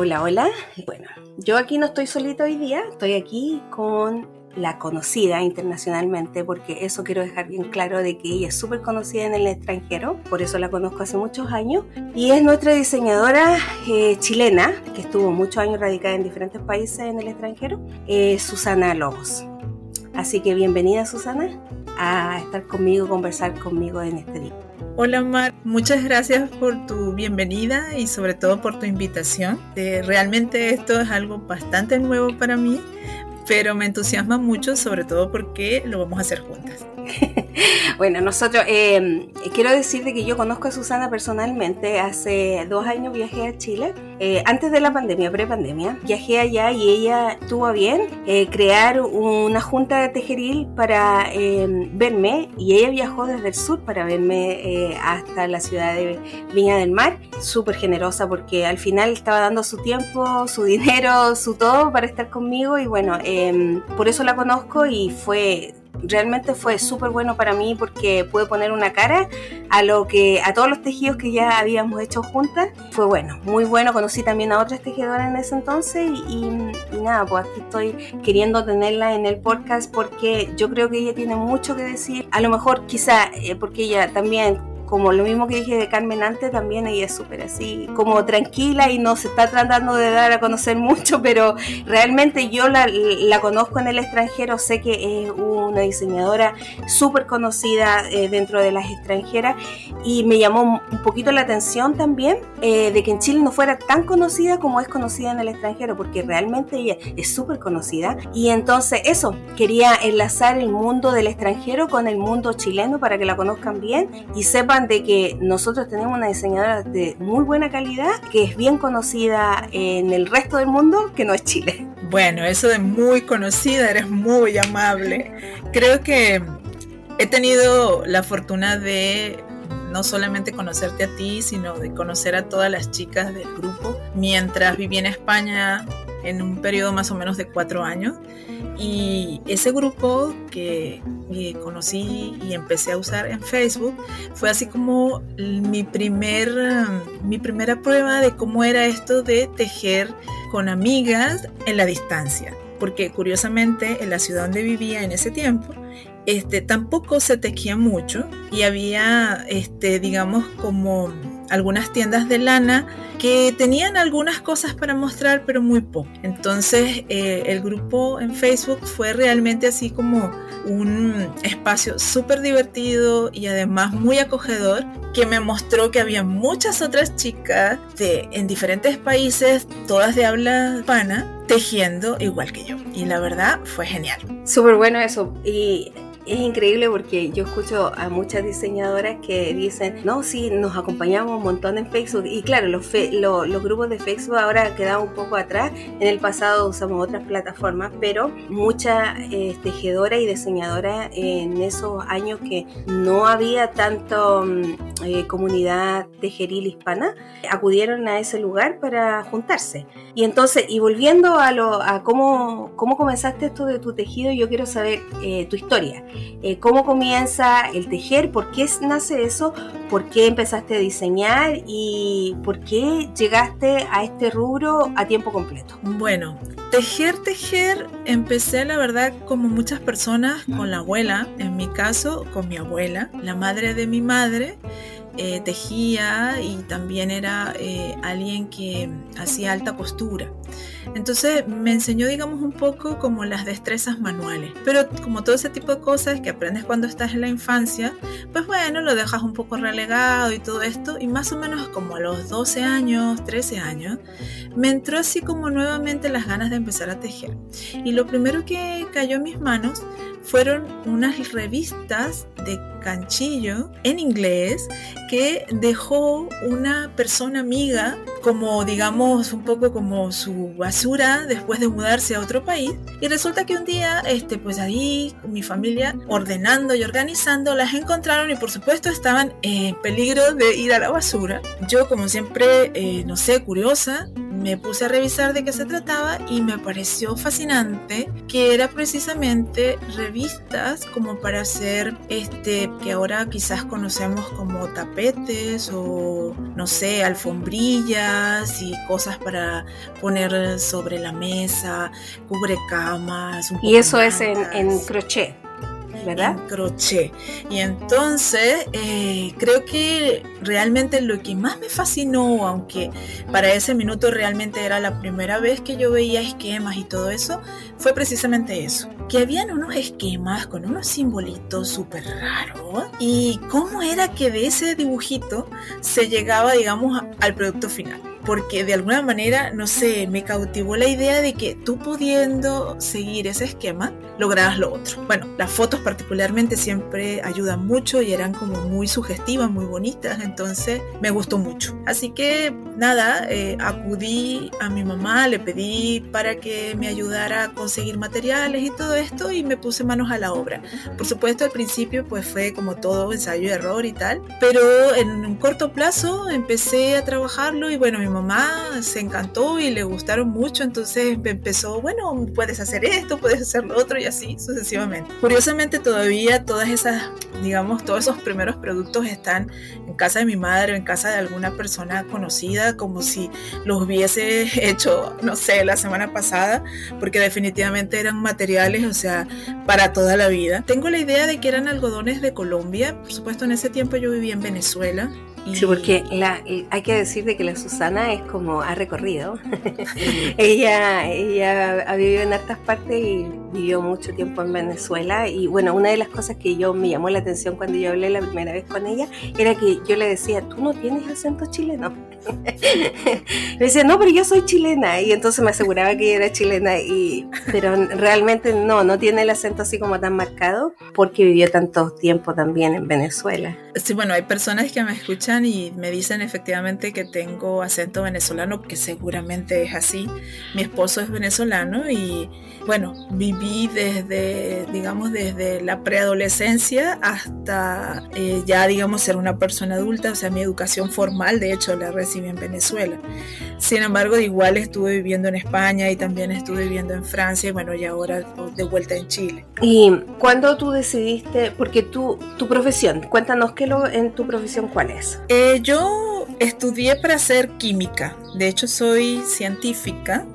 Hola, hola. Bueno, yo aquí no estoy solita hoy día, estoy aquí con la conocida internacionalmente, porque eso quiero dejar bien claro de que ella es súper conocida en el extranjero, por eso la conozco hace muchos años, y es nuestra diseñadora eh, chilena, que estuvo muchos años radicada en diferentes países en el extranjero, eh, Susana Lobos. Así que bienvenida Susana a estar conmigo, conversar conmigo en este día. Hola Mar, muchas gracias por tu bienvenida y sobre todo por tu invitación. Eh, realmente esto es algo bastante nuevo para mí, pero me entusiasma mucho sobre todo porque lo vamos a hacer juntas. bueno, nosotros, eh, quiero decirte que yo conozco a Susana personalmente. Hace dos años viajé a Chile, eh, antes de la pandemia, pre-pandemia. Viajé allá y ella tuvo bien eh, crear una junta de tejeril para verme. Y ella viajó desde el sur para verme hasta la ciudad de Viña del Mar. Súper generosa porque al final estaba dando su tiempo, su dinero, su todo para estar conmigo. Y bueno, por eso la conozco y fue realmente fue súper bueno para mí porque pude poner una cara a lo que a todos los tejidos que ya habíamos hecho juntas. Fue bueno muy bueno. Conocí también a otras tejedoras en ese entonces y, nada pues aquí estoy queriendo tenerla en el podcast porque yo creo que ella tiene mucho que decir. A lo mejor quizá eh, porque ella también como lo mismo que dije de Carmen antes, también ella es súper así, como tranquila y no se está tratando de dar a conocer mucho, pero realmente yo la, la conozco en el extranjero, sé que es una diseñadora súper conocida eh, dentro de las extranjeras y me llamó un poquito la atención también eh, de que en Chile no fuera tan conocida como es conocida en el extranjero, porque realmente ella es súper conocida. Y entonces eso, quería enlazar el mundo del extranjero con el mundo chileno para que la conozcan bien y sepan de que nosotros tenemos una diseñadora de muy buena calidad que es bien conocida en el resto del mundo, que no es Chile. Bueno, eso de muy conocida, eres muy amable. Creo que he tenido la fortuna de no solamente conocerte a ti, sino de conocer a todas las chicas del grupo. Mientras viví en España en un periodo más o menos de cuatro años. Y ese grupo que, conocí y empecé a usar en Facebook fue así como mi, primer, mi primera prueba de cómo era esto de tejer con amigas en la distancia. Porque curiosamente en la ciudad donde vivía en ese tiempo, este, tampoco se tejía mucho y había, este, digamos, como algunas tiendas de lana que tenían algunas cosas para mostrar, pero muy poco. Entonces eh, el grupo en Facebook fue realmente así como un espacio súper divertido y además muy acogedor que me mostró que había muchas otras chicas de, en diferentes países, todas de habla hispana, tejiendo igual que yo. Y la verdad fue genial. Súper bueno eso. Es increíble porque yo escucho a muchas diseñadoras que dicen, no, sí, nos acompañamos un montón en Facebook. Y claro, los, grupos de Facebook ahora han quedado un poco atrás. En el pasado usamos otras plataformas, pero muchas eh, tejedoras y diseñadoras en esos años que no había tanto mm, eh, comunidad tejeril hispana, acudieron a ese lugar para juntarse. Y entonces, y volviendo a, lo, a cómo, cómo comenzaste esto de tu tejido, yo quiero saber eh, tu historia. Eh, cómo comienza el tejer, por qué nace eso, por qué empezaste a diseñar y por qué llegaste a este rubro a tiempo completo. Bueno, tejer, tejer, empecé la verdad como muchas personas con la abuela, en mi caso con mi abuela, la madre de mi madre. Eh, tejía y también era eh, alguien que hacía alta costura. Entonces me enseñó, digamos, un poco como las destrezas manuales. Pero como todo ese tipo de cosas que aprendes cuando estás en la infancia, pues bueno, lo dejas un poco relegado y todo esto. Y más o menos como a los 12 años, 13 años, me entró así como nuevamente las ganas de empezar a tejer. Y lo primero que cayó en mis manos fueron unas revistas de canchillo en inglés que dejó una persona amiga como digamos un poco como su basura después de mudarse a otro país. Y resulta que un día este pues ahí mi familia ordenando y organizando las encontraron y por supuesto estaban en peligro de ir a la basura. Yo como siempre eh, no sé curiosa me puse a revisar de qué se trataba y me pareció fascinante que era precisamente revistas como para hacer este que ahora quizás conocemos como tapetes o no sé, alfombrillas y cosas para poner sobre la mesa, cubre camas. y eso es en, en crochet. ¿Verdad? crochet. Y entonces eh, creo que realmente lo que más me fascinó, aunque para ese minuto realmente era la primera vez que yo veía esquemas y todo eso, fue precisamente eso. Que habían unos esquemas con unos simbolitos súper raros y cómo era que de ese dibujito se llegaba, digamos, al producto final porque de alguna manera, no sé, me cautivó la idea de que tú pudiendo seguir ese esquema, lograbas lo otro. Bueno, las fotos particularmente siempre ayudan mucho y eran como muy sugestivas, muy bonitas, entonces me gustó mucho. Así que nada, eh, acudí a mi mamá, le pedí para que me ayudara a conseguir materiales y todo esto y me puse manos a la obra. Por supuesto, al principio pues fue como todo ensayo y error y tal, pero en un corto plazo empecé a trabajarlo y bueno, mi mamá mamá se encantó y le gustaron mucho, entonces empezó, bueno, puedes hacer esto, puedes hacer lo otro y así sucesivamente. Curiosamente todavía todas esas, digamos, todos esos primeros productos están en casa de mi madre o en casa de alguna persona conocida, como si los hubiese hecho, no sé, la semana pasada, porque definitivamente eran materiales, o sea, para toda la vida. Tengo la idea de que eran algodones de Colombia, por supuesto en ese tiempo yo vivía en Venezuela Sí, porque la, hay que decir de que la Susana es como ha recorrido. ella, ella ha vivido en hartas partes y vivió mucho tiempo en Venezuela. Y bueno, una de las cosas que yo me llamó la atención cuando yo hablé la primera vez con ella era que yo le decía, tú no tienes acento chileno. me decía, no, pero yo soy chilena. Y entonces me aseguraba que ella era chilena. Y, pero realmente no, no tiene el acento así como tan marcado porque vivió tanto tiempo también en Venezuela. Sí, bueno, hay personas que me escuchan y me dicen efectivamente que tengo acento venezolano, que seguramente es así. Mi esposo es venezolano y bueno, viví desde, digamos, desde la preadolescencia hasta eh, ya, digamos, ser una persona adulta, o sea, mi educación formal, de hecho, la recibí en Venezuela. Sin embargo, igual estuve viviendo en España y también estuve viviendo en Francia y bueno, y ahora de vuelta en Chile. ¿Y cuándo tú decidiste, porque tú, tu profesión, cuéntanos qué lo, en tu profesión cuál es? Eh, yo estudié para hacer química, de hecho soy científica,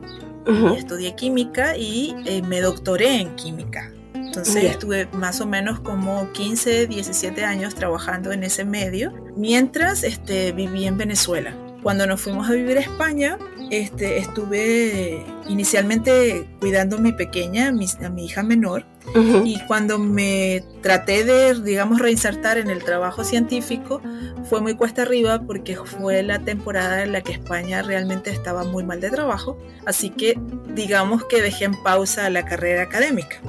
estudié química y eh, me doctoré en química. Entonces estuve más o menos como 15, 17 años trabajando en ese medio, mientras este, viví en Venezuela. Cuando nos fuimos a vivir a España, este, estuve inicialmente cuidando a mi pequeña, a mi, hija menor, y cuando me traté de, digamos, reinsertar en el trabajo científico, fue muy cuesta arriba porque fue la temporada en la que España realmente estaba muy mal de trabajo, así que digamos que dejé en pausa la carrera académica,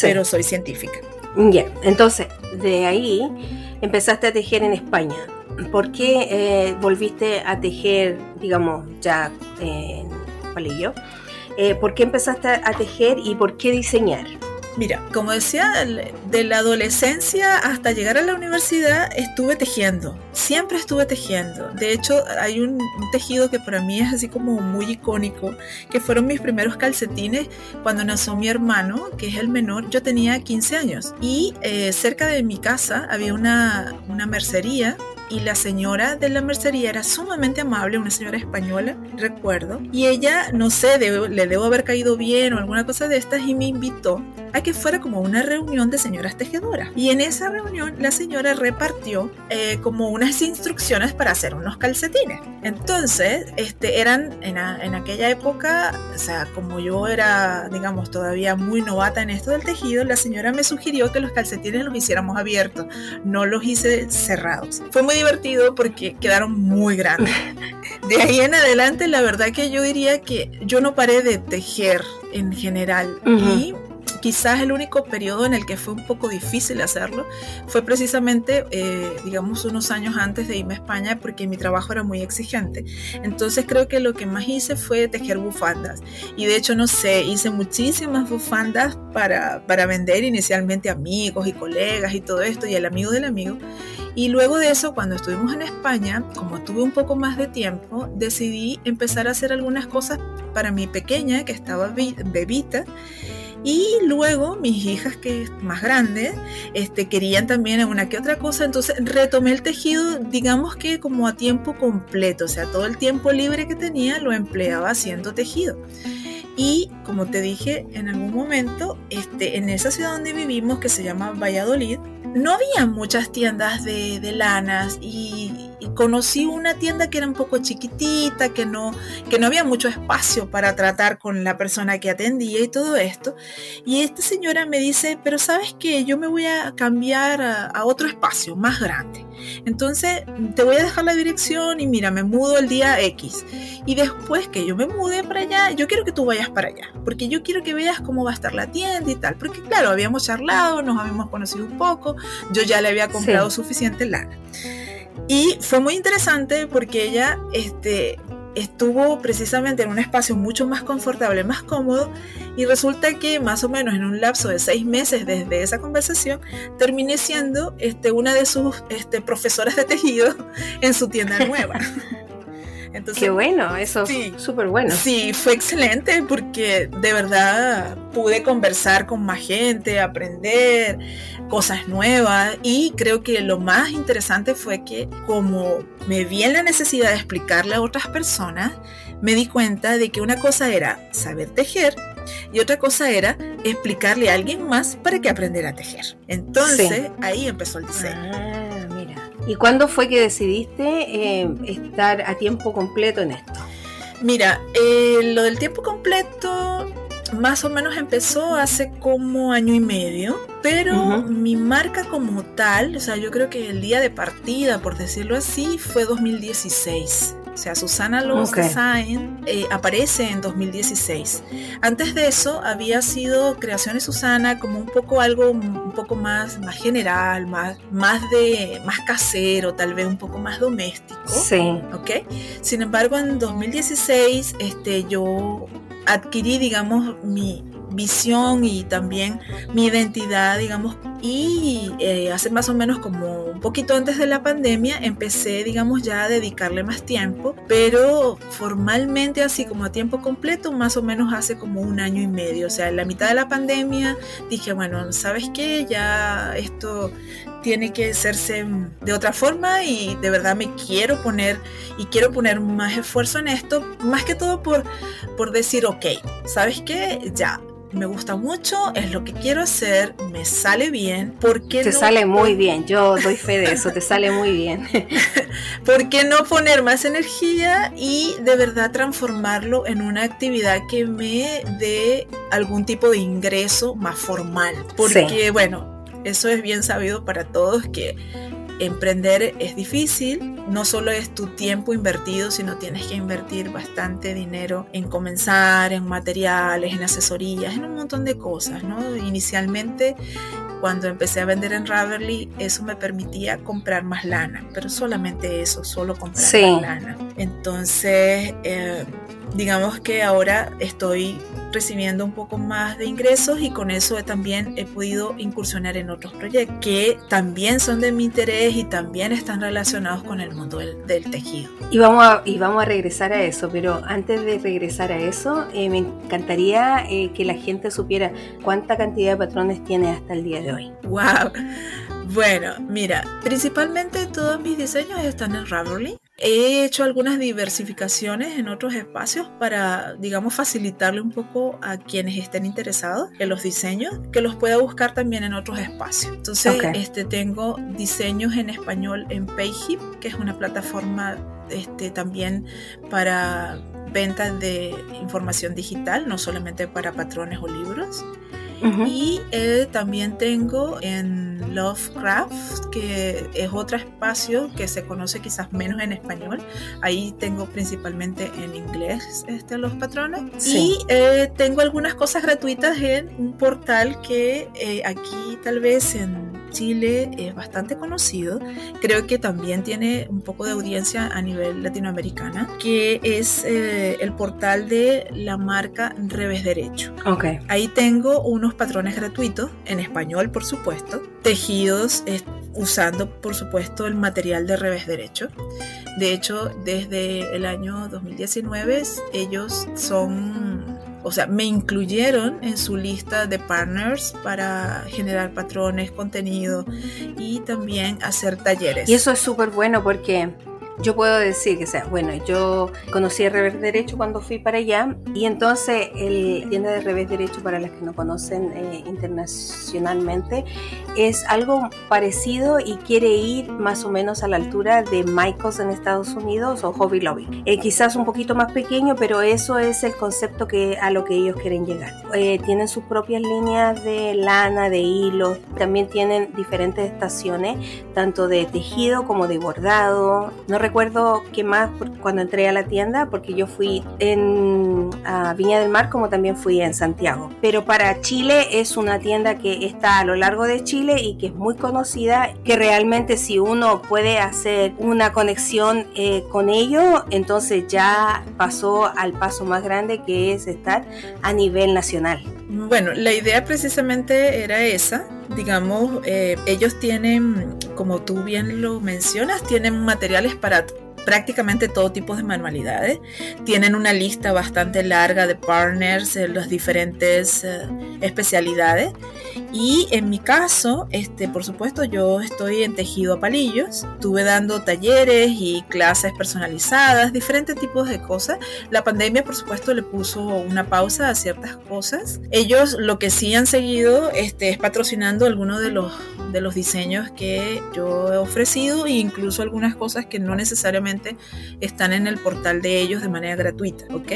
pero soy científica. Ya, entonces, de ahí empezaste a tejer en España. ¿Por qué eh, volviste a tejer, digamos, ya en palillo? Eh, ¿Por qué empezaste a tejer y por qué diseñar? Mira, como decía, de la adolescencia hasta llegar a la universidad estuve tejiendo. Siempre estuve tejiendo. De hecho, hay un, tejido que para mí es así como muy icónico, que fueron mis primeros calcetines cuando nació mi hermano, que es el menor. Yo tenía 15 años y eh, cerca de mi casa había una, una mercería y la señora de la mercería era sumamente amable, una señora española, recuerdo, y ella, no sé, le debo haber caído bien o alguna cosa de estas y me invitó a que fuera como una reunión de señoras tejedoras. Y en esa reunión la señora repartió eh, como unas instrucciones para hacer unos calcetines. Entonces, este, eran en, en aquella época, o sea, como yo era, digamos, todavía muy novata en esto del tejido, la señora me sugirió que los calcetines los hiciéramos abiertos, no los hice cerrados. Fue muy divertido porque quedaron muy grandes. De ahí en adelante, la verdad que yo diría que yo no paré de tejer en general. Y quizás el único periodo en el que fue un poco difícil hacerlo fue precisamente, eh, digamos, unos años antes de irme a España porque mi trabajo era muy exigente. Entonces creo que lo que más hice fue tejer bufandas. Y de hecho, no sé, hice muchísimas bufandas para, para vender inicialmente amigos y colegas y todo esto y el amigo del amigo. Y luego de eso, cuando estuvimos en España, como tuve un poco más de tiempo, decidí empezar a hacer algunas cosas para mi pequeña, que estaba bebita. Y luego mis hijas, que es más grandes, este, querían también una que otra cosa, entonces retomé el tejido, digamos que como a tiempo completo, o sea, todo el tiempo libre que tenía lo empleaba haciendo tejido. Y como te dije en algún momento, este, en esa ciudad donde vivimos, que se llama Valladolid, no había muchas tiendas de, lanas y, conocí una tienda que era un poco chiquitita, que no, que no había mucho espacio para tratar con la persona que atendía y todo esto. Y esta señora me dice, pero sabes que yo me voy a cambiar a otro espacio más grande. Entonces, te voy a dejar la dirección y mira, me mudo el día X. Y después que yo me mude para allá, yo quiero que tú vayas para allá, porque yo quiero que veas cómo va a estar la tienda y tal. Porque claro, habíamos charlado, nos habíamos conocido un poco, yo ya le había comprado suficiente lana. Y fue muy interesante porque ella, este, estuvo precisamente en un espacio mucho más confortable, más cómodo, y resulta que más o menos en un lapso de seis meses desde esa conversación, terminé siendo este, una de sus este, profesoras de tejido en su tienda nueva. Entonces, Qué bueno, eso sí, súper bueno. Sí, fue excelente porque de verdad pude conversar con más gente, aprender cosas nuevas y creo que lo más interesante fue que como me vi en la necesidad de explicarle a otras personas, me di cuenta de que una cosa era saber tejer y otra cosa era explicarle a alguien más para que aprendiera a tejer. Entonces ahí empezó el diseño. Ah. ¿Y cuándo fue que decidiste eh, estar a tiempo completo en esto? Mira, eh, lo del tiempo completo más o menos empezó hace como año y medio, pero mi marca como tal, o sea, yo creo que el día de partida, por decirlo así, fue 2016. O sea, Susana Lowe's Design eh, aparece en 2016. Antes de eso había sido Creaciones Susana como un poco algo un poco más, más general, más, más de más casero, tal vez un poco más doméstico. Sí. ¿Ok? Sin embargo, en 2016 este, yo adquirí, digamos, mi, visión y también mi identidad, digamos, y eh, hace más o menos como un poquito antes de la pandemia empecé, digamos, ya a dedicarle más tiempo, pero formalmente así como a tiempo completo, más o menos hace como un año y medio, o sea, en la mitad de la pandemia dije, bueno, ¿sabes qué? Ya esto tiene que hacerse de otra forma y de verdad me quiero poner y quiero poner más esfuerzo en esto, más que todo por, por decir, ok, ¿sabes qué? Ya, me gusta mucho, es lo que quiero hacer, me sale bien. ¿Por qué te sale muy bien, yo doy fe de eso, te sale muy bien. ¿Por qué no poner más energía y de verdad transformarlo en una actividad que me dé algún tipo de ingreso más formal? Porque, bueno, eso es bien sabido para todos que emprender es difícil, no solo es tu tiempo invertido, sino tienes que invertir bastante dinero en comenzar, en materiales, en asesorías, en un montón de cosas, ¿no? Inicialmente cuando empecé a vender en Ravelry, eso me permitía comprar más lana, pero solamente eso, solo comprar más lana. Entonces, eh, digamos que ahora estoy recibiendo un poco más de ingresos y con eso también he podido incursionar en otros proyectos que también son de mi interés y también están relacionados con el mundo del, tejido. Y vamos, a, y vamos a regresar a eso, pero antes de regresar a eso, eh, me encantaría eh, que la gente supiera cuánta cantidad de patrones tiene hasta el día de hoy. ¡Wow! Bueno, mira, principalmente todos mis diseños están en Ravelry. He hecho algunas diversificaciones en otros espacios para, digamos, facilitarle un poco a quienes estén interesados en los diseños, que los pueda buscar también en otros espacios. Entonces, este, tengo diseños en español en Payhip, que es una plataforma este, también para ventas de información digital, no solamente para patrones o libros. Y eh, también tengo en Lovecraft, que es otro espacio que se conoce quizás menos en español. Ahí tengo principalmente en inglés este, los patrones. Y eh, tengo algunas cosas gratuitas en un portal que eh, aquí tal vez en Chile es bastante conocido, creo que también tiene un poco de audiencia a nivel latinoamericana, que es eh, el portal de la marca Revés Derecho. Okay. Ahí tengo unos patrones gratuitos, en español por supuesto, tejidos usando por supuesto el material de revés derecho. De hecho, desde el año 2019 ellos son o sea, me incluyeron en su lista de partners para generar patrones, contenido y también hacer talleres. Y eso es súper bueno porque yo puedo decir que, sea, bueno, yo conocí el revés derecho cuando fui para allá y entonces el tienda de revés derecho, para las que no conocen eh, internacionalmente, es algo parecido y quiere ir más o menos a la altura de Michaels en Estados Unidos o Hobby Lobby. Eh, quizás un poquito más pequeño, pero eso es el concepto que, a lo que ellos quieren llegar. Eh, tienen sus propias líneas de lana, de hilo, también tienen diferentes estaciones, tanto de tejido como de bordado. No recuerdo qué más cuando entré a la tienda, porque yo fui en Viña del Mar como también fui en Santiago. Pero para Chile es una tienda que está a lo largo de Chile y que es muy conocida, que realmente si uno puede hacer una conexión eh, con ello, entonces ya pasó al paso más grande que es estar a nivel nacional. Bueno, la idea precisamente era esa. Digamos, eh, ellos tienen, como tú bien lo mencionas, tienen materiales para prácticamente todo tipo de manualidades. Tienen una lista bastante larga de partners en las diferentes eh, especialidades. Y en mi caso, este, por supuesto, yo estoy en tejido a palillos. Estuve dando talleres y clases personalizadas, diferentes tipos de cosas. La pandemia, por supuesto, le puso una pausa a ciertas cosas. Ellos lo que sí han seguido este, es patrocinando algunos de los, de los diseños que yo he ofrecido e incluso algunas cosas que no necesariamente están en el portal de ellos de manera gratuita, ¿ok?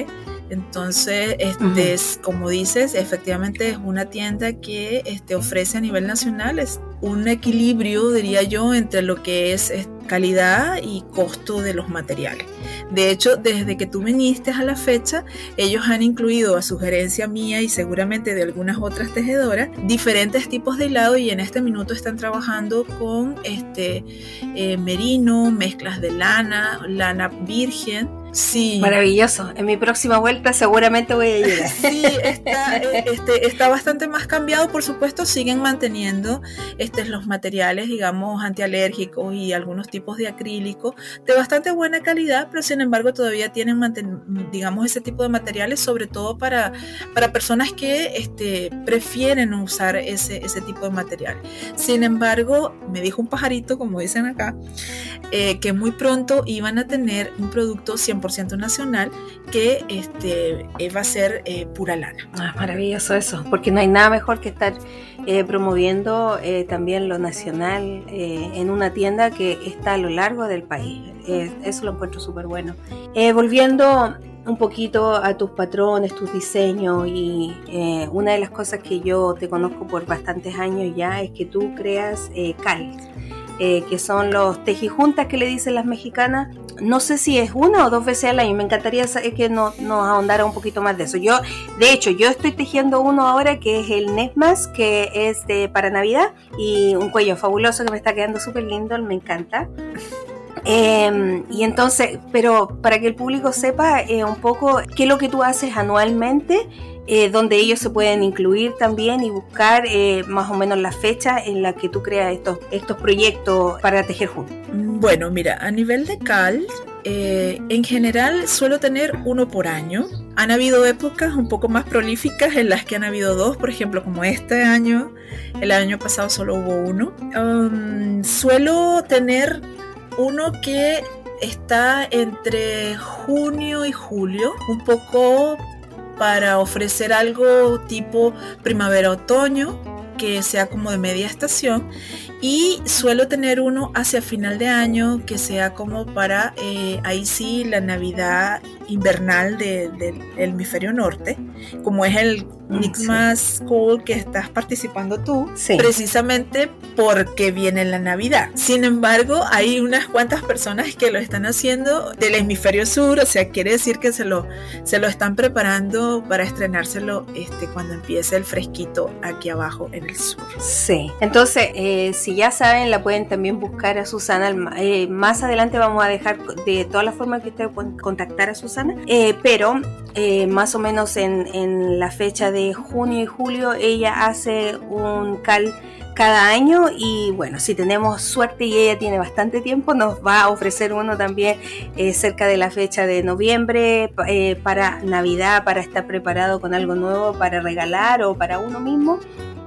Entonces, este, como dices, efectivamente es una tienda que este, ofrece a nivel nacional es un equilibrio, diría yo, entre lo que es calidad y costo de los materiales. De hecho, desde que tú viniste a la fecha, ellos han incluido a sugerencia mía y seguramente de algunas otras tejedoras diferentes tipos de hilado y en este minuto están trabajando con este eh, merino, mezclas de lana, lana virgen Sí. Maravilloso. En mi próxima vuelta seguramente voy a llegar. Sí, está, eh, este, está bastante más cambiado. Por supuesto, siguen manteniendo este, los materiales, digamos, antialérgicos y algunos tipos de acrílico de bastante buena calidad, pero sin embargo todavía tienen, digamos, ese tipo de materiales, sobre todo para, para personas que este, prefieren usar ese, ese tipo de material. Sin embargo, me dijo un pajarito, como dicen acá, eh, que muy pronto iban a tener un producto 100% nacional que este, eh, va a ser eh, pura lana. Ah, maravilloso eso, porque no hay nada mejor que estar eh, promoviendo también lo nacional en una tienda que está a lo largo del país. eso lo encuentro súper bueno. volviendo un poquito a tus patrones, tus diseños y una de las cosas que yo te conozco por bastantes años ya es que tú creas cal. Que son los tejijuntas que le dicen las mexicanas, no sé si es una o dos veces al año. Me encantaría que nos, ahondara un poquito más de eso. Yo, de hecho, yo estoy tejiendo uno ahora que es el Nesmas, que es de para Navidad y un cuello fabuloso que me está quedando súper lindo, me encanta. Em, y entonces, pero para que el público sepa eh, un poco qué es lo que tú haces anualmente, eh, donde ellos se pueden incluir también y buscar eh, más o menos la fecha en la que tú creas estos, estos proyectos para tejer juntos. Bueno, mira, a nivel de CAL, en general suelo tener uno por año. Han habido épocas un poco más prolíficas en las que han habido dos, por ejemplo, como este año. El año pasado solo hubo uno. Um, suelo tener uno que está entre junio y julio, un poco para ofrecer algo tipo primavera-otoño, que sea como de media estación y suelo tener uno hacia final de año que sea como para eh, ahí sí la Navidad invernal del hemisferio norte, como es el Nixmas School que estás participando tú, precisamente porque viene la Navidad. Sin embargo, hay unas cuantas personas que lo están haciendo del hemisferio sur, o sea, quiere decir que se lo, se lo están preparando para estrenárselo este, cuando empiece el fresquito aquí abajo en el sur. Sí, entonces, eh, si ya saben, la pueden también buscar a Susana. Eh, más adelante vamos a dejar de todas las formas que ustedes pueden contactar a Susana, eh, pero más o menos en, en la fecha de junio y julio ella hace un cal cada año y bueno, si tenemos suerte y ella tiene bastante tiempo, nos va a ofrecer uno también eh, cerca de la fecha de noviembre eh, para Navidad, para estar preparado con algo nuevo para regalar o para uno mismo.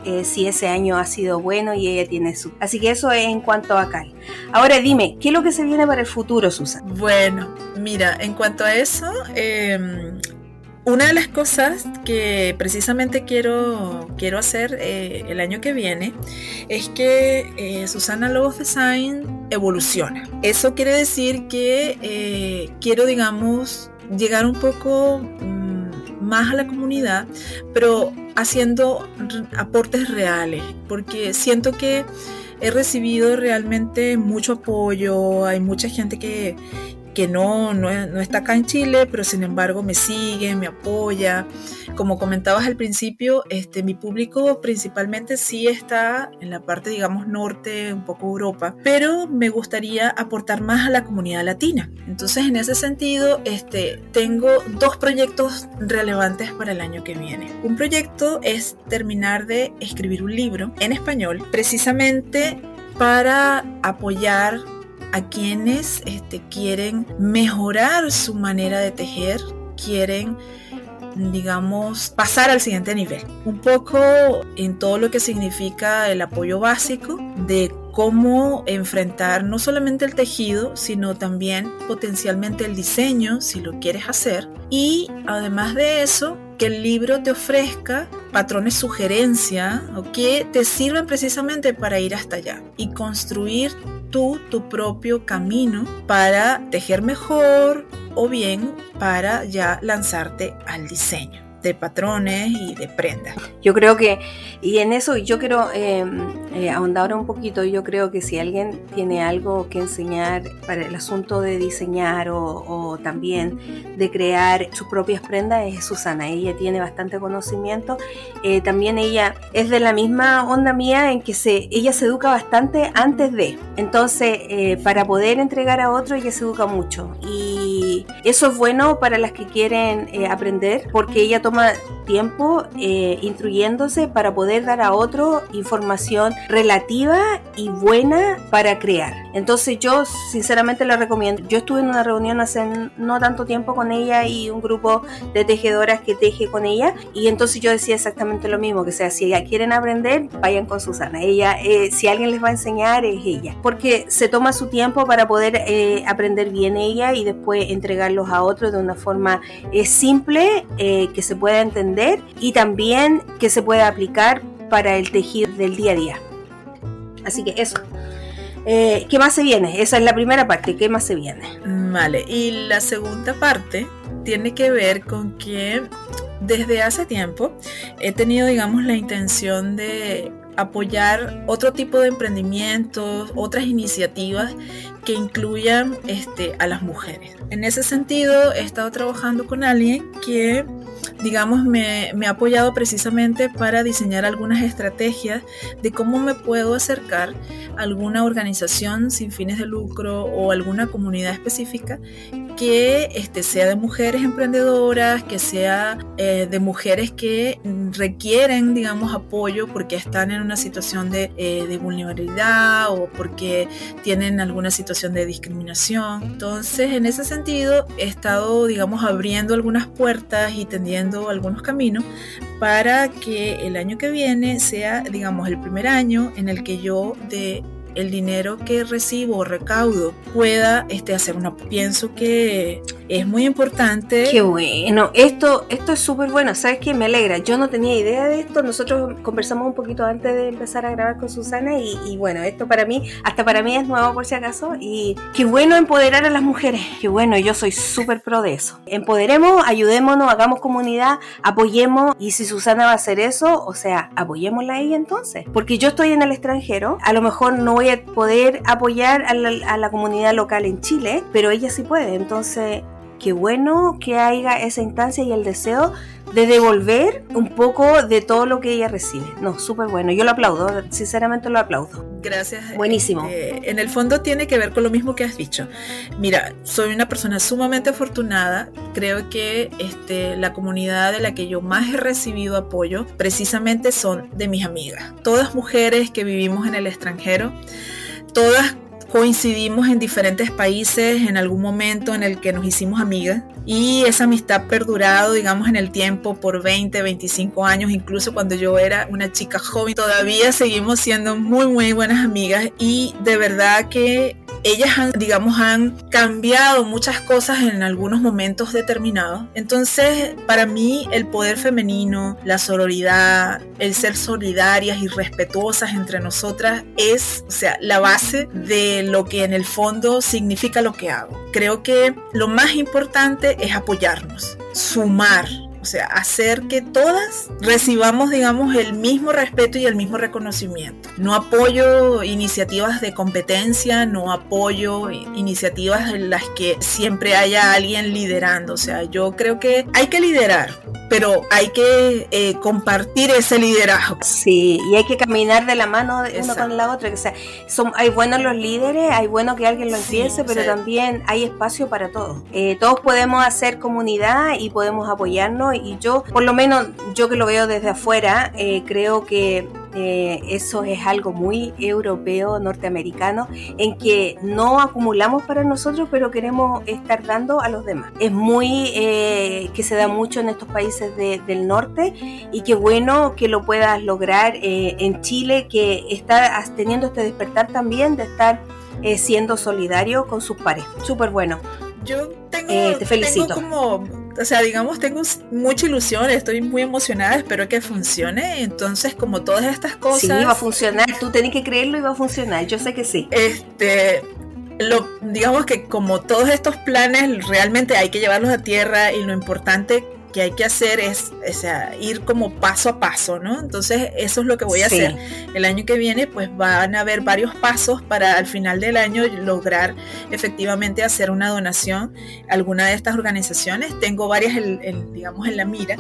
Eh, si ese año ha sido bueno y ella tiene su... Así que eso es en cuanto a Cal. Ahora dime, ¿qué es lo que se viene para el futuro, Susan? Bueno, mira, en cuanto a eso, em, una de las cosas que precisamente quiero, quiero hacer eh, el año que viene es que eh, Susana Lobos Design evoluciona. Eso quiere decir que quiero, digamos, llegar un poco mm, más a la comunidad, pero haciendo aportes reales, porque siento que he recibido realmente mucho apoyo, hay mucha gente que, que no, no, está acá en Chile, pero sin embargo me sigue, me apoya. Como comentabas al principio, este, mi público principalmente sí está en la parte, digamos, norte, un poco Europa, pero me gustaría aportar más a la comunidad latina. Entonces, en ese sentido, este, tengo dos proyectos relevantes para el año que viene. Un proyecto es terminar de escribir un libro en español, precisamente para apoyar a quienes este, quieren mejorar su manera de tejer, quieren digamos, pasar al siguiente nivel. Un poco en todo lo que significa el apoyo básico de cómo enfrentar no solamente el tejido, sino también potencialmente el diseño, si lo quieres hacer. Y además de eso, que el libro te ofrezca patrones sugerencia o que te sirvan precisamente para ir hasta allá y construir tú tu propio camino para tejer mejor o bien para ya lanzarte al diseño de patrones y de prendas. Yo creo que, y en eso yo quiero eh, eh, ahondar un poquito, yo creo que si alguien tiene algo que enseñar para el asunto de diseñar o, también de crear sus propias prendas es Susana, ella tiene bastante conocimiento, eh, también ella es de la misma onda mía en que se, ella se educa bastante antes de, entonces eh, para poder entregar a otro ella se educa mucho. Y eso es bueno para las que quieren aprender porque ella toma tiempo eh, instruyéndose para poder dar a otro información relativa y buena para crear. Entonces yo sinceramente la recomiendo. Yo estuve en una reunión hace no tanto tiempo con ella y un grupo de tejedoras que teje con ella y entonces yo decía exactamente lo mismo, que sea, si quieren aprender, vayan con Susana. Ella, eh, si alguien les va a enseñar, es ella. Porque se toma su tiempo para poder eh, aprender bien ella y después entregarlos a otros de una forma simple, que se pueda entender y también que se pueda aplicar para el tejido del día a día. Así que eso. Eh, ¿Qué más se viene? Esa es la primera parte. ¿Qué más se viene? Vale, y la segunda parte tiene que ver con que desde hace tiempo he tenido, digamos, la intención de apoyar otro tipo de emprendimientos, otras iniciativas que incluyan este, a las mujeres. En ese sentido, he estado trabajando con alguien que digamos, me, ha apoyado precisamente para diseñar algunas estrategias de cómo me puedo acercar a alguna organización sin fines de lucro o alguna comunidad específica que este, sea de mujeres emprendedoras, que sea eh, de mujeres que requieren, digamos, apoyo porque están en una situación de, eh, de, vulnerabilidad o porque tienen alguna situación de discriminación. Entonces, en ese sentido, he estado, digamos, abriendo algunas puertas y tendiendo algunos caminos para que el año que viene sea, digamos, el primer año en el que yo de el dinero que recibo o recaudo pueda este, hacer una... Pienso que es muy importante. Qué bueno, esto, esto es súper bueno, ¿sabes qué? Me alegra, yo no tenía idea de esto, nosotros conversamos un poquito antes de empezar a grabar con Susana y, bueno, esto para mí, hasta para mí es nuevo por si acaso. Y qué bueno empoderar a las mujeres, qué bueno, yo soy súper pro de eso. Empoderemos, ayudémonos, hagamos comunidad, apoyemos. Y si Susana va a hacer eso, o sea, apoyémosla a ella entonces, porque yo estoy en el extranjero, a lo mejor no voy poder apoyar a la, a la comunidad local en Chile, pero ella sí puede, entonces qué bueno que haya esa instancia y el deseo de devolver un poco de todo lo que ella recibe. No, súper bueno. Yo lo aplaudo, sinceramente lo aplaudo. Gracias. Buenísimo. Este, en el fondo tiene que ver con lo mismo que has dicho. Mira, soy una persona sumamente afortunada. Creo que este, la comunidad de la que yo más he recibido apoyo precisamente son de mis amigas. Todas mujeres que vivimos en el extranjero, todas coincidimos en diferentes países en algún momento en el que nos hicimos amigas y esa amistad perdurado, digamos, en el tiempo por 20, 25 años, incluso cuando yo era una chica joven, todavía seguimos siendo muy, muy buenas amigas y de verdad que ellas han, digamos, han cambiado muchas cosas en algunos momentos determinados. Entonces, para mí, el poder femenino, la sororidad, el ser solidarias y respetuosas entre nosotras es, o sea, la base de lo que en el fondo significa lo que hago. Creo que lo más importante es apoyarnos, sumar, sea, hacer que todas recibamos, digamos, el mismo respeto y el mismo reconocimiento. No apoyo iniciativas de competencia, no apoyo iniciativas en las que siempre haya alguien liderando. O sea, yo creo que hay que liderar, pero hay que eh, compartir ese liderazgo. Sí, y hay que caminar de la mano de uno con la otra. O sea, son, hay buenos los líderes, hay bueno que alguien lo empiece, pero también hay espacio para todos. Eh, todos podemos hacer comunidad y podemos apoyarnos y yo, por lo menos yo que lo veo desde afuera, eh, creo que eh, eso es algo muy europeo, norteamericano, en que no acumulamos para nosotros, pero queremos estar dando a los demás. Es muy eh, que se da mucho en estos países del norte y qué bueno que lo puedas lograr en Chile, que está teniendo este despertar también de estar siendo solidario con sus pares. Súper bueno. Yo tengo, te felicito. Tengo como o sea, digamos, tengo mucha ilusión, estoy muy emocionada, espero que funcione. Entonces, como todas estas cosas. Sí, va a funcionar, tú tenés que creerlo y va a funcionar, yo sé que sí. Este. Lo, digamos que como todos estos planes realmente hay que llevarlos a tierra y lo importante que hay que hacer es, ir como paso a paso, ¿no? Entonces eso es lo que voy a hacer. El año que viene pues van a haber varios pasos para al final del año lograr efectivamente hacer una donación a alguna de estas organizaciones. Tengo varias, digamos, en la mira,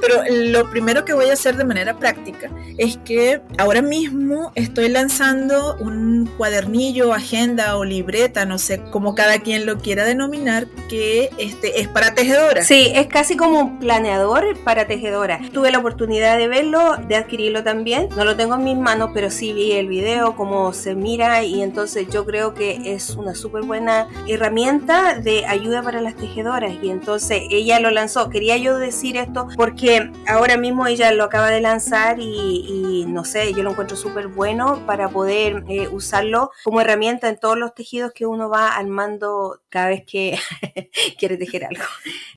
pero lo primero que voy a hacer de manera práctica es que ahora mismo estoy lanzando un cuadernillo, agenda o libreta, no sé cómo cada quien lo quiera denominar, que este, es para tejedoras. Sí, es casi como planeador para tejedora. Tuve la oportunidad de verlo, de adquirirlo también. No lo tengo en mis manos, pero sí vi el video, cómo se mira y entonces yo creo que es una súper buena herramienta de ayuda para las tejedoras y entonces ella lo lanzó. Quería yo decir esto porque ahora mismo ella lo acaba de lanzar y, no sé, yo lo encuentro súper bueno para poder eh, usarlo como herramienta en todos los tejidos que uno va armando cada vez que quiere tejer algo,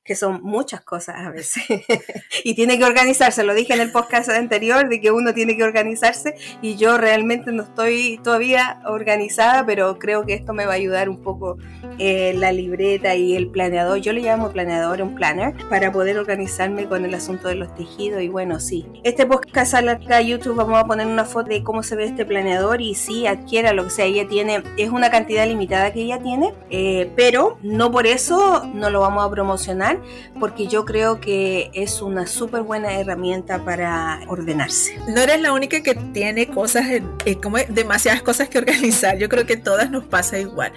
que son muchas cosas a veces. y tiene que organizarse, lo dije en el podcast anterior, de que uno tiene que organizarse y yo realmente no estoy todavía organizada, pero creo que esto me va a ayudar un poco eh, la libreta y el planeador. Yo le llamo planeador, un planner, para poder organizarme con el asunto de los tejidos. Y bueno, sí. Este podcast a YouTube vamos a poner una foto de cómo se ve este planeador y sí, adquiera lo que sea. Ella tiene, es una cantidad limitada que ella tiene, eh, pero no por eso no lo vamos a promocionar, porque yo creo que es una súper buena herramienta para ordenarse. No eres la única que tiene cosas, como demasiadas cosas que organizar. Yo creo que todas nos pasa igual.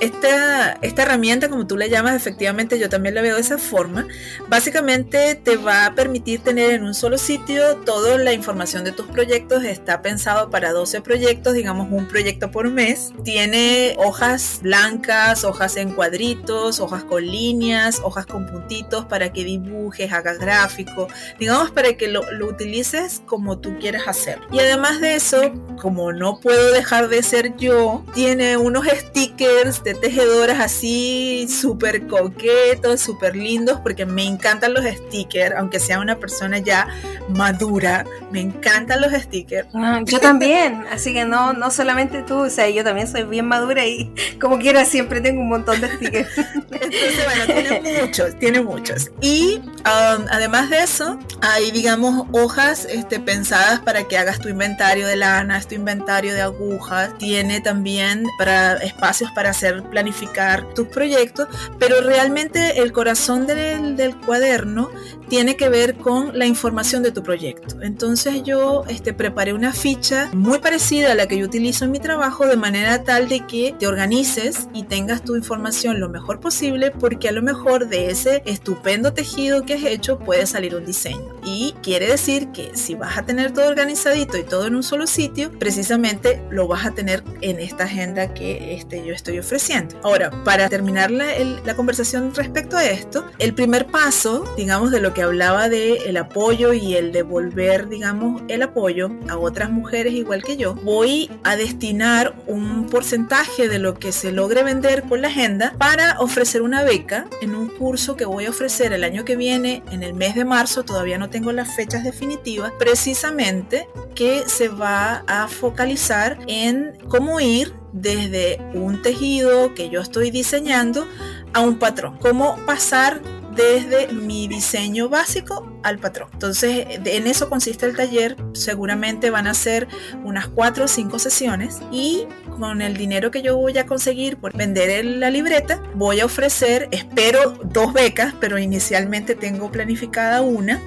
Esta, esta herramienta, como tú la llamas, efectivamente yo también la veo de esa forma. Básicamente te va a permitir tener en un solo sitio toda la información de tus proyectos. Está pensado para 12 proyectos, digamos un proyecto por mes. Tiene hojas blancas, hojas en cuadritos, hojas con líneas, hojas con puntitos para que dibujes, hagas gráfico, digamos para que lo, utilices como tú quieras hacer. Y además de eso, como no puedo dejar de ser yo, tiene unos stickers de tejedoras así súper coquetos, súper lindos, porque me encantan los stickers, aunque sea una persona ya madura, me encantan los stickers. Ah, yo también, así que no, no solamente tú, o sea, yo también soy bien madura y como quiera siempre tengo un montón de stickers. Entonces, bueno, tiene muchos, tiene muchos. Y um, además de eso, hay, digamos, hojas este, pensadas para que hagas tu inventario de lana, tu inventario de agujas. Tiene también para espacios para hacer, planificar tus proyectos, pero realmente el corazón del, del cuaderno tiene que ver con la información de tu proyecto. Entonces yo este, preparé una ficha muy parecida a la que yo utilizo en mi trabajo de manera tal de que te organices y tengas tu información lo mejor posible porque a lo mejor de ese estupendo tejido que has hecho puede salir un diseño. Y quiere decir que si vas a tener todo organizadito y todo en un solo sitio, precisamente lo vas a tener en esta agenda que este, yo estoy ofreciendo. Ahora, para terminar la, la conversación respecto a esto, el primer paso, digamos, de lo que hablaba de el apoyo y el devolver, digamos, el apoyo a otras mujeres igual que yo, voy a destinar un porcentaje de lo que se logre vender con la agenda para ofrecer una beca en un curso que voy a ofrecer el año que viene, en el mes de marzo, todavía no tengo las fechas definitivas, precisamente que se va a focalizar en cómo ir desde un tejido que yo estoy diseñando a un patrón, cómo pasar desde mi diseño básico al patrón. Entonces, en eso consiste el taller. Seguramente van a ser unas cuatro o cinco sesiones y con el dinero que yo voy a conseguir por vender la libreta, voy a ofrecer, espero, dos becas, pero inicialmente tengo planificada una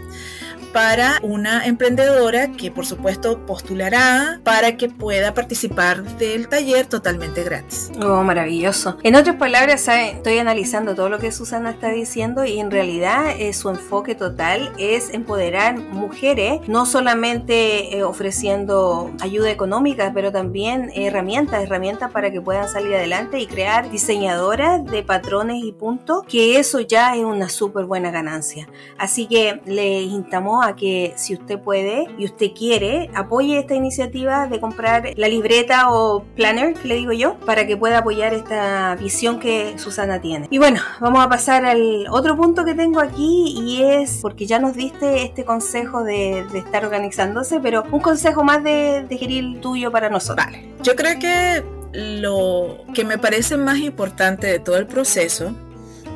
para una emprendedora que por supuesto postulará para que pueda participar del taller totalmente gratis. Oh, maravilloso. En otras palabras, estoy analizando todo lo que Susana está diciendo y en realidad eh, su enfoque total es empoderar mujeres, no solamente eh, ofreciendo ayuda económica, pero también herramientas, herramientas para que puedan salir adelante y crear diseñadoras de patrones y puntos, que eso ya es una súper buena ganancia. Así que les instamos a que si usted puede y usted quiere, apoye esta iniciativa de comprar la libreta o planner, que le digo yo, para que pueda apoyar esta visión que Susana tiene. Y bueno, vamos a pasar al otro punto que tengo aquí y es, porque ya nos diste este consejo de, estar organizándose, pero un consejo más de, de Geril tuyo para nosotros. Vale, yo creo que lo que me parece más importante de todo el proceso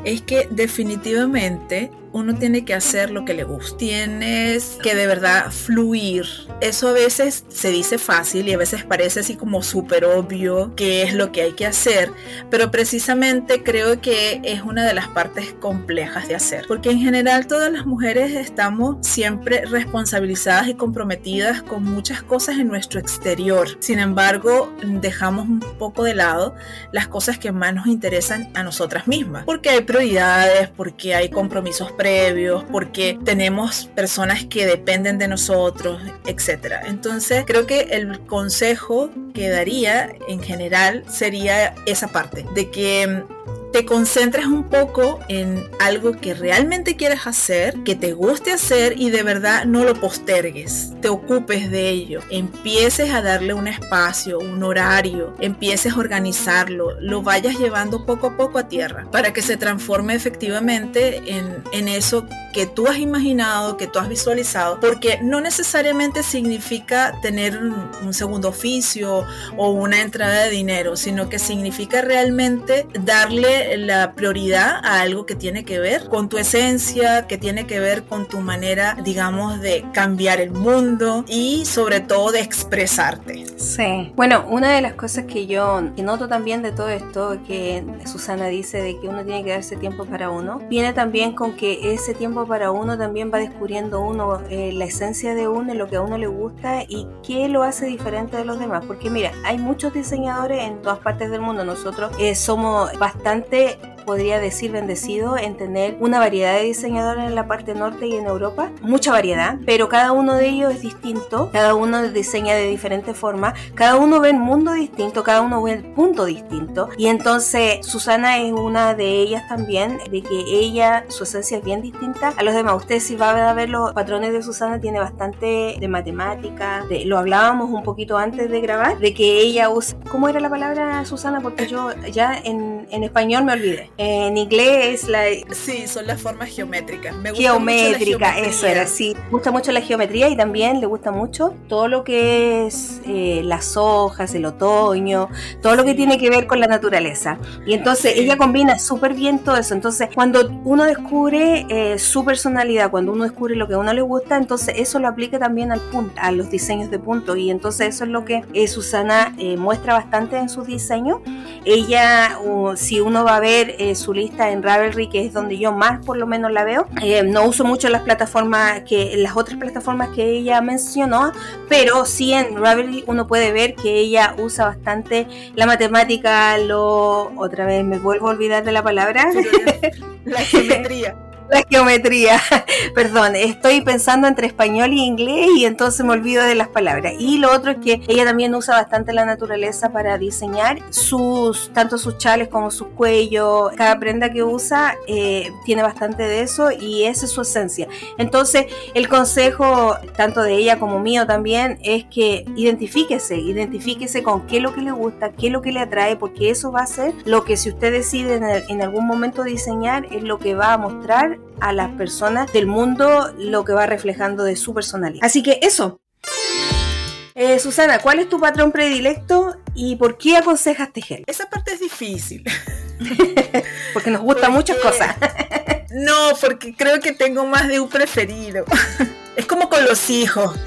es que definitivamente uno tiene que hacer lo que le gusta. Tienes que de verdad fluir. Eso a veces se dice fácil y a veces parece así como súper obvio que es lo que hay que hacer, pero precisamente creo que es una de las partes complejas de hacer, porque en general todas las mujeres estamos siempre responsabilizadas y comprometidas con muchas cosas en nuestro exterior. Sin embargo, dejamos un poco de lado las cosas que más nos interesan a nosotras mismas, porque hay prioridades, porque hay compromisos previos, porque tenemos personas que dependen de nosotros, etc. Entonces, creo que el consejo que daría en general sería esa parte, de que te concentres un poco en algo que realmente quieres hacer, que te guste hacer y de verdad no lo postergues, te ocupes de ello, empieces a darle un espacio, un horario, empieces a organizarlo, lo vayas llevando poco a poco a tierra para que se transforme efectivamente en, en eso que tú has imaginado, que tú has visualizado, porque no necesariamente significa tener un segundo oficio o una entrada de dinero, sino que significa realmente darle la prioridad a algo que tiene que ver con tu esencia, que tiene que ver con tu manera, digamos, de cambiar el mundo y sobre todo de expresarte. Sí. Bueno, una de las cosas que yo noto también de todo esto, que Susana dice de que uno tiene que darse tiempo para uno, viene también con que ese tiempo para uno también va descubriendo uno eh, la esencia de uno, lo que a uno le gusta y qué lo hace diferente de los demás. Porque mira, hay muchos diseñadores en todas partes del mundo. Nosotros eh, somos bastante て。Podría decir bendecido en tener una variedad de diseñadores en la parte norte y en Europa, mucha variedad, pero cada uno de ellos es distinto, cada uno diseña de diferente forma, cada uno ve el mundo distinto, cada uno ve el punto distinto y entonces Susana es una de ellas también, de que ella, su esencia es bien distinta a los demás. Usted si va a ver los patrones de Susana tiene bastante de matemática, de, lo hablábamos un poquito antes de grabar, de que ella usa, ¿cómo era la palabra Susana? Porque yo ya en, en español me olvidé. En inglés la... Sí, son las formas geométricas. Me geométrica, eso era, sí. Me gusta mucho la geometría y también le gusta mucho todo lo que es eh, las hojas, el otoño, todo lo que tiene que ver con la naturaleza. Y entonces ella combina súper bien todo eso. Entonces, cuando uno descubre eh, su personalidad, cuando uno descubre lo que a uno le gusta, entonces eso lo aplica también al punto, a los diseños de punto. Y entonces eso es lo que eh, Susana muestra bastante en sus diseños. Ella, si uno va a ver eh, su lista en Ravelry, que es donde yo más por lo menos la veo. Eh, no uso mucho las plataformas que las otras plataformas que ella mencionó, pero sí en Ravelry uno puede ver que ella usa bastante la matemática, lo otra vez me vuelvo a olvidar de la palabra. La geometría. La geometría, perdón, estoy pensando entre español y inglés y entonces me olvido de las palabras. Y lo otro es que ella también usa bastante la naturaleza para diseñar sus, tanto sus chales como sus cuellos. Cada prenda que usa eh, tiene bastante de eso y esa es su esencia. Entonces, el consejo, tanto de ella como mío también, es que identifíquese, identifíquese con qué es lo que le gusta, qué es lo que le atrae, porque eso va a ser lo que si usted decide en, en algún momento diseñar, es lo que va a mostrar a las personas del mundo lo que va reflejando de su personalidad. Así que eso. Eh, Susana, ¿cuál es tu patrón predilecto y por qué aconsejas tejer? Esa parte es difícil. porque nos gustan muchas cosas. no, porque creo que tengo más de un preferido. es como con los hijos.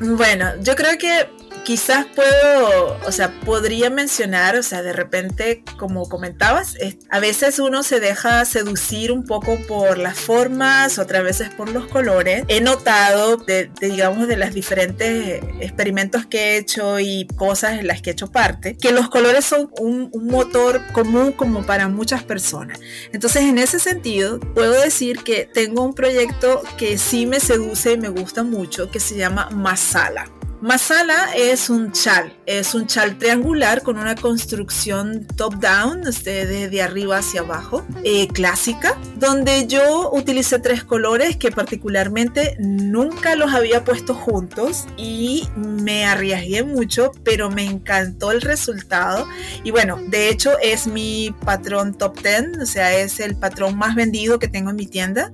Bueno, yo creo que quizás puedo, o sea, podría mencionar, o sea, de repente, como comentabas, a veces uno se deja seducir un poco por las formas, otras veces por los colores. He notado, de, digamos, de las diferentes experimentos que he hecho y cosas en las que he hecho parte, que los colores son un, un motor común como para muchas personas. Entonces, en ese sentido, puedo decir que tengo un proyecto que sí me seduce y me gusta mucho, que se llama Masala. Masala es un chal, es un chal triangular con una construcción top-down, desde de arriba hacia abajo, eh, clásica, donde yo utilicé tres colores que particularmente nunca los había puesto juntos y me arriesgué mucho, pero me encantó el resultado. Y bueno, de hecho es mi patrón top 10, o sea, es el patrón más vendido que tengo en mi tienda.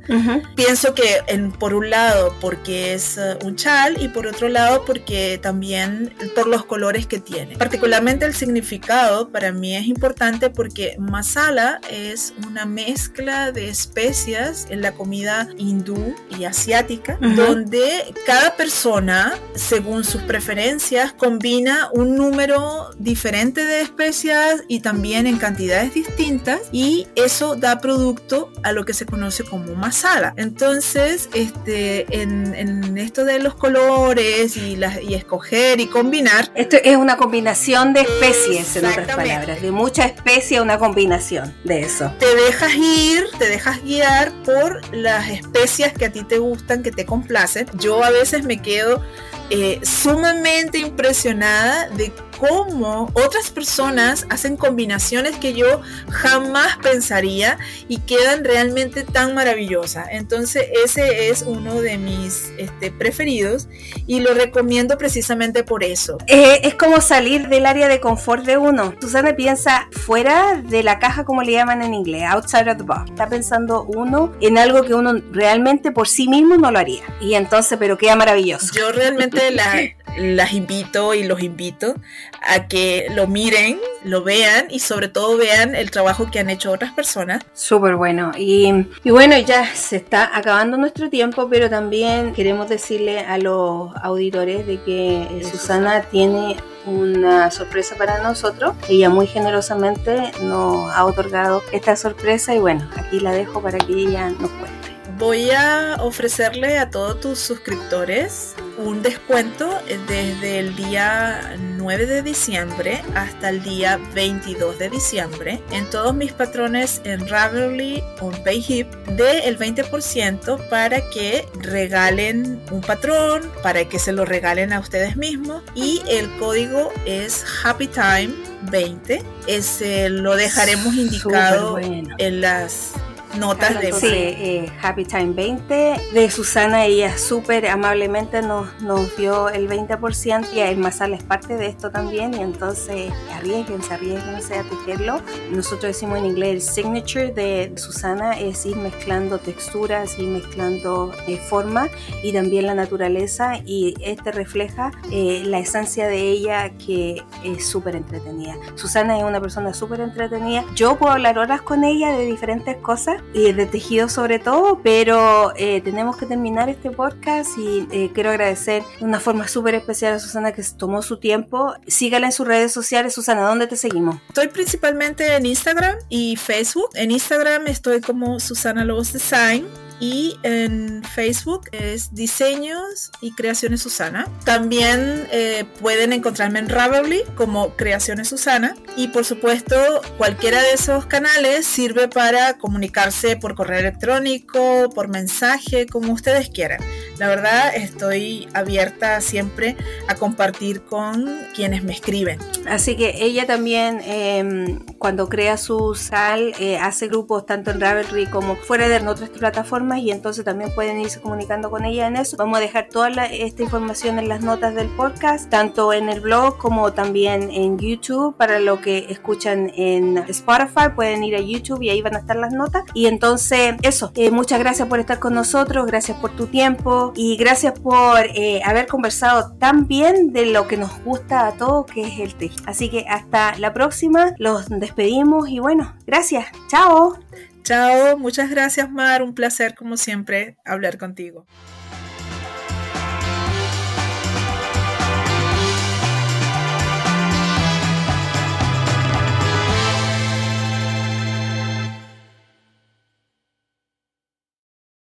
Pienso que en, por un lado porque es uh, un chal y por otro lado porque también por los colores que tiene. Particularmente el significado para mí es importante porque masala es una mezcla de especias en la comida hindú y asiática, donde cada persona, según sus preferencias, combina un número diferente de especias y también en cantidades distintas y eso da producto a lo que se conoce como masala. Entonces, este, en, en esto de los colores y, las, y escoger y combinar. Esto es una combinación de especies, en otras palabras, de mucha especie, una combinación de eso. Te dejas ir, te dejas guiar por las especias que a ti te gustan, que te complacen. Yo a veces me quedo eh, sumamente impresionada de cómo otras personas hacen combinaciones que yo jamás pensaría y quedan realmente tan maravillosas. Entonces ese es uno de mis este, preferidos y lo recomiendo precisamente por eso. Eh, es como salir del área de confort de uno. Susana piensa fuera de la caja como le llaman en inglés, outside of the box. Está pensando uno en algo que uno realmente por sí mismo no lo haría. Y entonces, pero queda maravilloso. Yo realmente la, las invito y los invito a que lo miren, lo vean y sobre todo vean el trabajo que han hecho otras personas. Súper bueno. Y, y, bueno, ya se está acabando nuestro tiempo, pero también queremos decirle a los auditores de que eh, Susana tiene una sorpresa para nosotros. Ella muy generosamente nos ha otorgado esta sorpresa y bueno, aquí la dejo para que ella nos cuente voy a ofrecerle a todos tus suscriptores un descuento desde el día 9 de diciembre hasta el día 22 de diciembre en todos mis patrones en Ravelry o Payhip del 20% para que regalen un patrón, para que se lo regalen a ustedes mismos y el código es Happy Time 20. Ese lo dejaremos indicado en las notas de sí, eh, Happy Time 20 de Susana, ella súper amablemente nos, nos dio el 20% y el Masal es parte de esto también y entonces arriesguense, arriesguense a tejerlo. Nosotros decimos en inglés el signature de Susana es ir mezclando texturas, ir mezclando eh, forma y también la naturaleza y este refleja eh, la esencia de ella que es súper entretenida. Susana es una persona súper entretenida. Yo puedo hablar horas con ella de diferentes cosas de tejido sobre todo, pero eh, tenemos que terminar este podcast y eh, quiero agradecer de una forma súper especial a Susana que tomó su tiempo. Sígala en sus redes sociales. Susana, ¿dónde te seguimos? Estoy principalmente en Instagram y Facebook. En Instagram estoy como Susana Lobos Design y en Facebook es Diseños y Creaciones Susana. También eh, pueden encontrarme en Ravelry como Creaciones Susana y por supuesto cualquiera de esos canales sirve para comunicarse por correo electrónico, por mensaje, como ustedes quieran. La verdad estoy abierta siempre a compartir con quienes me escriben. Así que ella también em, cuando crea su sal eh, hace grupos tanto en Ravelry como fuera de otras plataformas y entonces también pueden irse comunicando con ella en eso. Vamos a dejar toda esta información en las notas del podcast, tanto en el blog como también en YouTube. Para lo que escuchan en Spotify, pueden ir a YouTube y ahí van a estar las notas. Y entonces, eso, eh, muchas gracias por estar con nosotros, gracias por tu tiempo y gracias por eh, haber conversado tan bien de lo que nos gusta a todos, que es el té. Así que hasta la próxima, los despedimos y bueno, gracias, chao. Chao, muchas gracias Mar, un placer como siempre hablar contigo.